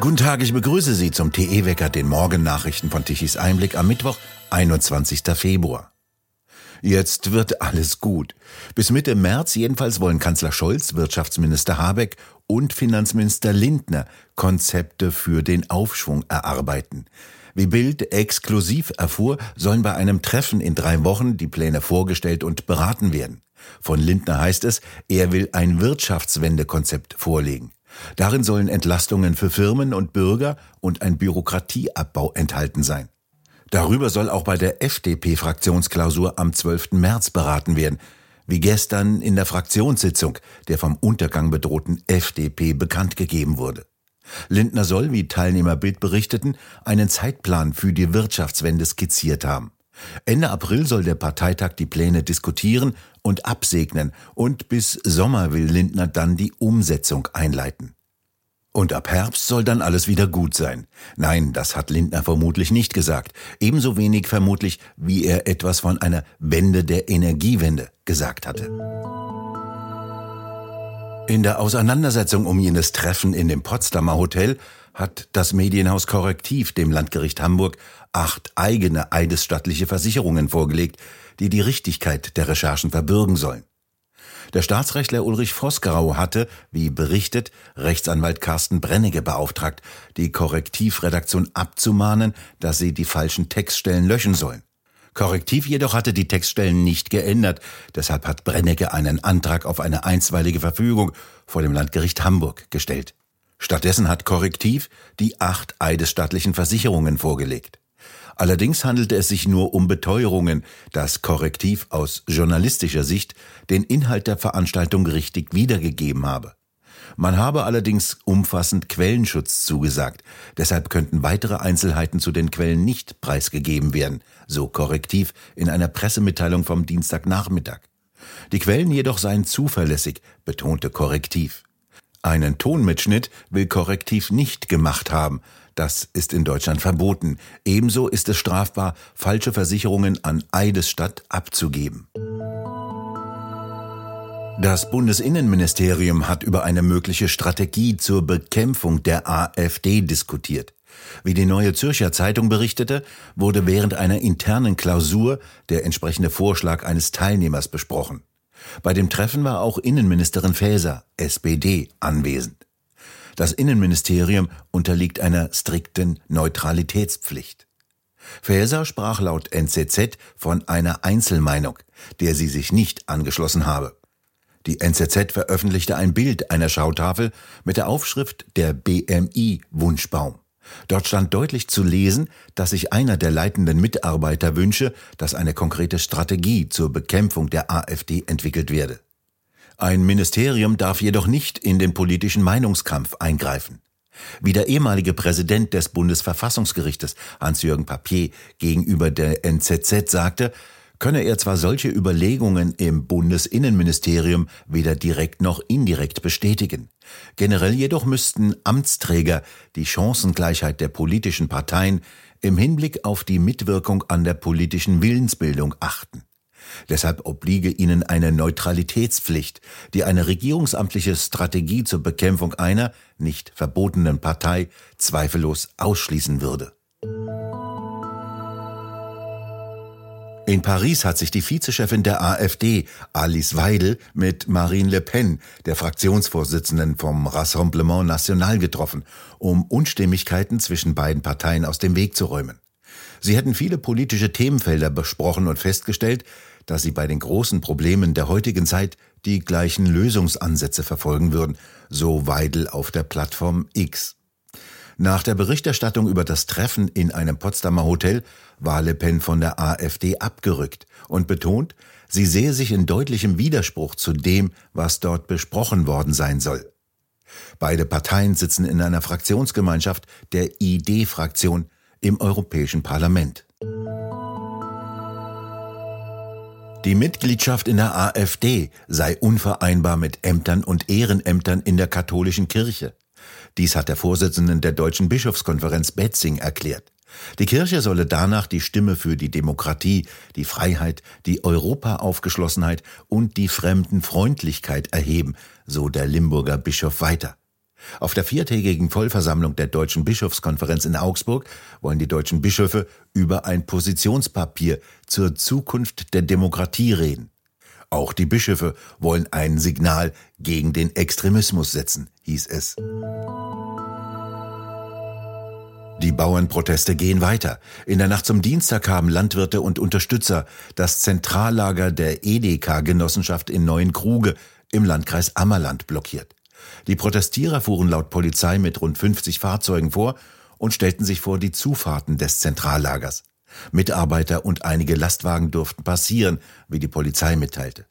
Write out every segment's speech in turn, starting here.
Guten Tag, ich begrüße Sie zum TE-Wecker, den Morgennachrichten von Tichys Einblick am Mittwoch, 21. Februar. Jetzt wird alles gut. Bis Mitte März jedenfalls wollen Kanzler Scholz, Wirtschaftsminister Habeck und Finanzminister Lindner Konzepte für den Aufschwung erarbeiten. Wie Bild exklusiv erfuhr, sollen bei einem Treffen in drei Wochen die Pläne vorgestellt und beraten werden. Von Lindner heißt es, er will ein Wirtschaftswendekonzept vorlegen. Darin sollen Entlastungen für Firmen und Bürger und ein Bürokratieabbau enthalten sein. Darüber soll auch bei der FDP-Fraktionsklausur am 12. März beraten werden, wie gestern in der Fraktionssitzung der vom Untergang bedrohten FDP bekannt gegeben wurde. Lindner soll, wie Teilnehmer Bild berichteten, einen Zeitplan für die Wirtschaftswende skizziert haben. Ende April soll der Parteitag die Pläne diskutieren und absegnen und bis Sommer will Lindner dann die Umsetzung einleiten. Und ab Herbst soll dann alles wieder gut sein. Nein, das hat Lindner vermutlich nicht gesagt. Ebenso wenig vermutlich, wie er etwas von einer Wende der Energiewende gesagt hatte. In der Auseinandersetzung um jenes Treffen in dem Potsdamer Hotel hat das Medienhaus Korrektiv dem Landgericht Hamburg acht eigene eidesstattliche Versicherungen vorgelegt, die die Richtigkeit der Recherchen verbürgen sollen. Der Staatsrechtler Ulrich Vosgerau hatte, wie berichtet, Rechtsanwalt Carsten Brennecke beauftragt, die Korrektivredaktion abzumahnen, dass sie die falschen Textstellen löschen sollen. Korrektiv jedoch hatte die Textstellen nicht geändert, deshalb hat Brennecke einen Antrag auf eine einstweilige Verfügung vor dem Landgericht Hamburg gestellt. Stattdessen hat Korrektiv die acht eidesstattlichen Versicherungen vorgelegt. Allerdings handelte es sich nur um Beteuerungen, dass Korrektiv aus journalistischer Sicht den Inhalt der Veranstaltung richtig wiedergegeben habe. Man habe allerdings umfassend Quellenschutz zugesagt, deshalb könnten weitere Einzelheiten zu den Quellen nicht preisgegeben werden, so Korrektiv in einer Pressemitteilung vom Dienstagnachmittag. Die Quellen jedoch seien zuverlässig, betonte Korrektiv. Einen Tonmitschnitt will Korrektiv nicht gemacht haben. Das ist in Deutschland verboten. Ebenso ist es strafbar, falsche Versicherungen an Eidesstadt abzugeben. Das Bundesinnenministerium hat über eine mögliche Strategie zur Bekämpfung der AfD diskutiert. Wie die Neue Zürcher Zeitung berichtete, wurde während einer internen Klausur der entsprechende Vorschlag eines Teilnehmers besprochen. Bei dem Treffen war auch Innenministerin Faeser, SPD, anwesend. Das Innenministerium unterliegt einer strikten Neutralitätspflicht. Faeser sprach laut NZZ von einer Einzelmeinung, der sie sich nicht angeschlossen habe. Die NZZ veröffentlichte ein Bild einer Schautafel mit der Aufschrift der BMI Wunschbaum. Dort stand deutlich zu lesen, dass sich einer der leitenden Mitarbeiter wünsche, dass eine konkrete Strategie zur Bekämpfung der AfD entwickelt werde. Ein Ministerium darf jedoch nicht in den politischen Meinungskampf eingreifen. Wie der ehemalige Präsident des Bundesverfassungsgerichtes Hans-Jürgen Papier gegenüber der NZZ sagte, könne er zwar solche Überlegungen im Bundesinnenministerium weder direkt noch indirekt bestätigen. Generell jedoch müssten Amtsträger die Chancengleichheit der politischen Parteien im Hinblick auf die Mitwirkung an der politischen Willensbildung achten. Deshalb obliege ihnen eine Neutralitätspflicht, die eine regierungsamtliche Strategie zur Bekämpfung einer nicht verbotenen Partei zweifellos ausschließen würde. In Paris hat sich die Vizechefin der AfD, Alice Weidel, mit Marine Le Pen, der Fraktionsvorsitzenden vom Rassemblement National, getroffen, um Unstimmigkeiten zwischen beiden Parteien aus dem Weg zu räumen. Sie hätten viele politische Themenfelder besprochen und festgestellt, dass sie bei den großen Problemen der heutigen Zeit die gleichen Lösungsansätze verfolgen würden, so Weidel auf der Plattform X. Nach der Berichterstattung über das Treffen in einem Potsdamer Hotel war Le Pen von der AfD abgerückt und betont, sie sehe sich in deutlichem Widerspruch zu dem, was dort besprochen worden sein soll. Beide Parteien sitzen in einer Fraktionsgemeinschaft der ID-Fraktion im Europäischen Parlament. Die Mitgliedschaft in der AfD sei unvereinbar mit Ämtern und Ehrenämtern in der katholischen Kirche. Dies hat der Vorsitzende der Deutschen Bischofskonferenz Betzing erklärt. Die Kirche solle danach die Stimme für die Demokratie, die Freiheit, die Europaaufgeschlossenheit und die Fremdenfreundlichkeit erheben, so der Limburger Bischof weiter. Auf der viertägigen Vollversammlung der Deutschen Bischofskonferenz in Augsburg wollen die deutschen Bischöfe über ein Positionspapier zur Zukunft der Demokratie reden. Auch die Bischöfe wollen ein Signal gegen den Extremismus setzen, hieß es. Die Bauernproteste gehen weiter. In der Nacht zum Dienstag haben Landwirte und Unterstützer das Zentrallager der Edeka-Genossenschaft in Neuenkruge im Landkreis Ammerland blockiert. Die Protestierer fuhren laut Polizei mit rund 50 Fahrzeugen vor und stellten sich vor die Zufahrten des Zentrallagers. Mitarbeiter und einige Lastwagen durften passieren, wie die Polizei mitteilte.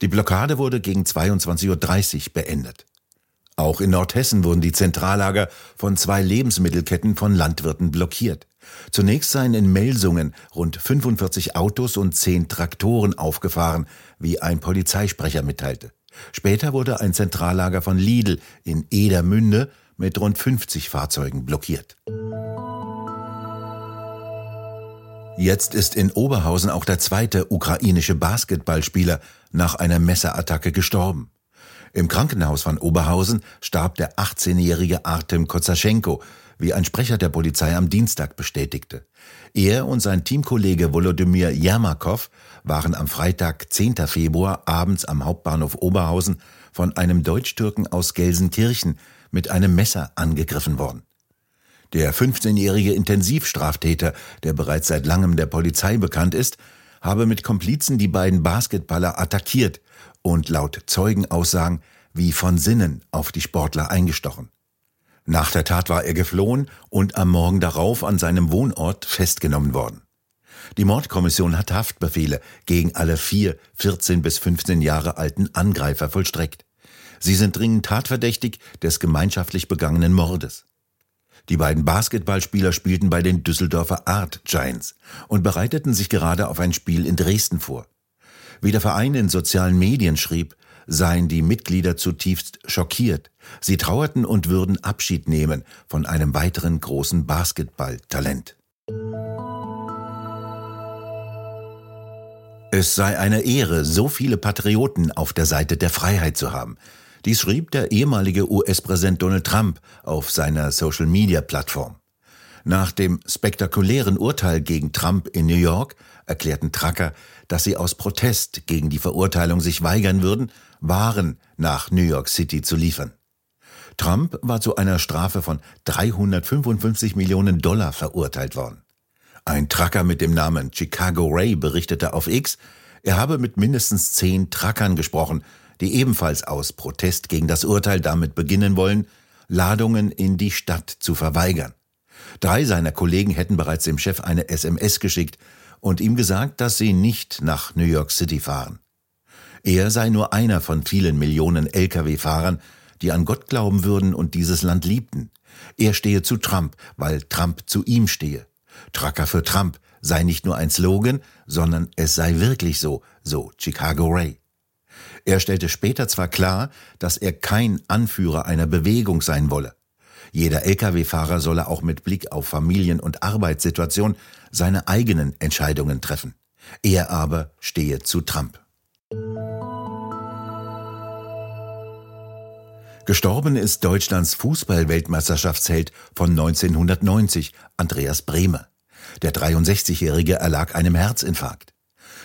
Die Blockade wurde gegen 22.30 Uhr beendet. Auch in Nordhessen wurden die Zentrallager von zwei Lebensmittelketten von Landwirten blockiert. Zunächst seien in Melsungen rund 45 Autos und 10 Traktoren aufgefahren, wie ein Polizeisprecher mitteilte. Später wurde ein Zentrallager von Lidl in Edermünde mit rund 50 Fahrzeugen blockiert. Jetzt ist in Oberhausen auch der zweite ukrainische Basketballspieler nach einer Messerattacke gestorben. Im Krankenhaus von Oberhausen starb der 18-jährige Artem Kozaschenko, wie ein Sprecher der Polizei am Dienstag bestätigte. Er und sein Teamkollege Volodymyr Jermakow waren am Freitag, 10. Februar, abends am Hauptbahnhof Oberhausen von einem Deutsch-Türken aus Gelsenkirchen mit einem Messer angegriffen worden. Der 15-jährige Intensivstraftäter, der bereits seit langem der Polizei bekannt ist, habe mit Komplizen die beiden Basketballer attackiert und laut Zeugenaussagen wie von Sinnen auf die Sportler eingestochen. Nach der Tat war er geflohen und am Morgen darauf an seinem Wohnort festgenommen worden. Die Mordkommission hat Haftbefehle gegen alle vier 14 bis 15 Jahre alten Angreifer vollstreckt. Sie sind dringend tatverdächtig des gemeinschaftlich begangenen Mordes. Die beiden Basketballspieler spielten bei den Düsseldorfer Art Giants und bereiteten sich gerade auf ein Spiel in Dresden vor. Wie der Verein in sozialen Medien schrieb, seien die Mitglieder zutiefst schockiert. Sie trauerten und würden Abschied nehmen von einem weiteren großen Basketballtalent. Es sei eine Ehre, so viele Patrioten auf der Seite der Freiheit zu haben. Dies schrieb der ehemalige US-Präsident Donald Trump auf seiner Social-Media-Plattform. Nach dem spektakulären Urteil gegen Trump in New York erklärten Tracker, dass sie aus Protest gegen die Verurteilung sich weigern würden, Waren nach New York City zu liefern. Trump war zu einer Strafe von 355 Millionen Dollar verurteilt worden. Ein Trucker mit dem Namen Chicago Ray berichtete auf X, er habe mit mindestens zehn Truckern gesprochen, die ebenfalls aus Protest gegen das Urteil damit beginnen wollen, Ladungen in die Stadt zu verweigern. Drei seiner Kollegen hätten bereits dem Chef eine SMS geschickt und ihm gesagt, dass sie nicht nach New York City fahren. Er sei nur einer von vielen Millionen Lkw-Fahrern, die an Gott glauben würden und dieses Land liebten. Er stehe zu Trump, weil Trump zu ihm stehe. Trucker für Trump sei nicht nur ein Slogan, sondern es sei wirklich so, so Chicago Ray. Er stellte später zwar klar, dass er kein Anführer einer Bewegung sein wolle. Jeder Lkw-Fahrer solle auch mit Blick auf Familien- und Arbeitssituation seine eigenen Entscheidungen treffen. Er aber stehe zu Trump. Gestorben ist Deutschlands Fußball-Weltmeisterschaftsheld von 1990, Andreas Brehme. Der 63-Jährige erlag einem Herzinfarkt.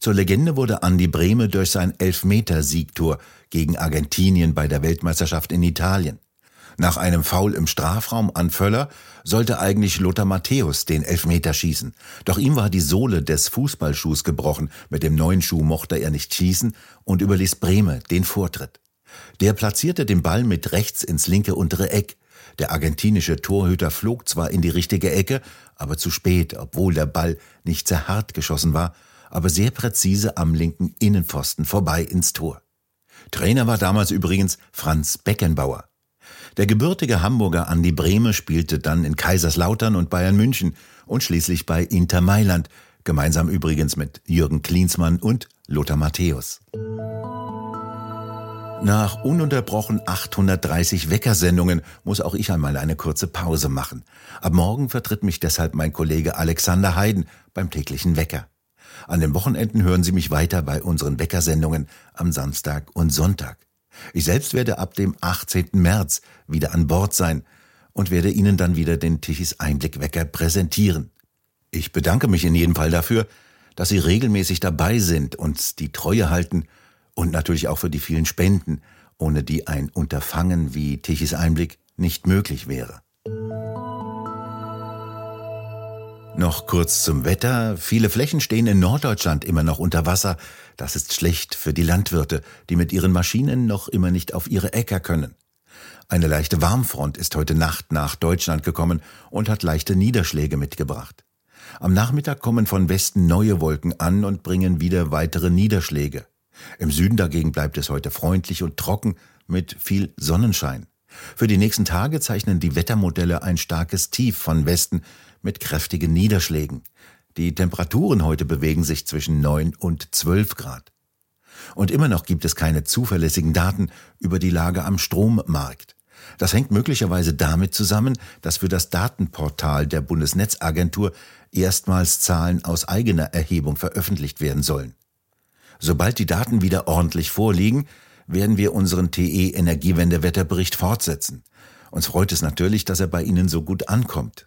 Zur Legende wurde Andi Brehme durch sein Elfmeter-Siegtor gegen Argentinien bei der Weltmeisterschaft in Italien. Nach einem Foul im Strafraum an Völler sollte eigentlich Lothar Matthäus den Elfmeter schießen. Doch ihm war die Sohle des Fußballschuhs gebrochen. Mit dem neuen Schuh mochte er nicht schießen und überließ Brehme den Vortritt. Der platzierte den Ball mit rechts ins linke untere Eck. Der argentinische Torhüter flog zwar in die richtige Ecke, aber zu spät, obwohl der Ball nicht sehr hart geschossen war, aber sehr präzise am linken Innenpfosten vorbei ins Tor. Trainer war damals übrigens Franz Beckenbauer. Der gebürtige Hamburger Andi Brehme spielte dann in Kaiserslautern und Bayern München und schließlich bei Inter Mailand, gemeinsam übrigens mit Jürgen Klinsmann und Lothar Matthäus. Nach ununterbrochen 830 Weckersendungen muss auch ich einmal eine kurze Pause machen. Ab morgen vertritt mich deshalb mein Kollege Alexander Heiden beim täglichen Wecker. An den Wochenenden hören Sie mich weiter bei unseren Weckersendungen am Samstag und Sonntag. Ich selbst werde ab dem 18. März wieder an Bord sein und werde Ihnen dann wieder den Tichys Einblickwecker präsentieren. Ich bedanke mich in jedem Fall dafür, dass Sie regelmäßig dabei sind, uns die Treue halten und natürlich auch für die vielen Spenden, ohne die ein Unterfangen wie Tichys Einblick nicht möglich wäre. Noch kurz zum Wetter. Viele Flächen stehen in Norddeutschland immer noch unter Wasser. Das ist schlecht für die Landwirte, die mit ihren Maschinen noch immer nicht auf ihre Äcker können. Eine leichte Warmfront ist heute Nacht nach Deutschland gekommen und hat leichte Niederschläge mitgebracht. Am Nachmittag kommen von Westen neue Wolken an und bringen wieder weitere Niederschläge. Im Süden dagegen bleibt es heute freundlich und trocken mit viel Sonnenschein. Für die nächsten Tage zeichnen die Wettermodelle ein starkes Tief von Westen mit kräftigen Niederschlägen. Die Temperaturen heute bewegen sich zwischen 9 und 12 Grad. Und immer noch gibt es keine zuverlässigen Daten über die Lage am Strommarkt. Das hängt möglicherweise damit zusammen, dass für das Datenportal der Bundesnetzagentur erstmals Zahlen aus eigener Erhebung veröffentlicht werden sollen. Sobald die Daten wieder ordentlich vorliegen, werden wir unseren TE Energiewende-Wetterbericht fortsetzen. Uns freut es natürlich, dass er bei Ihnen so gut ankommt.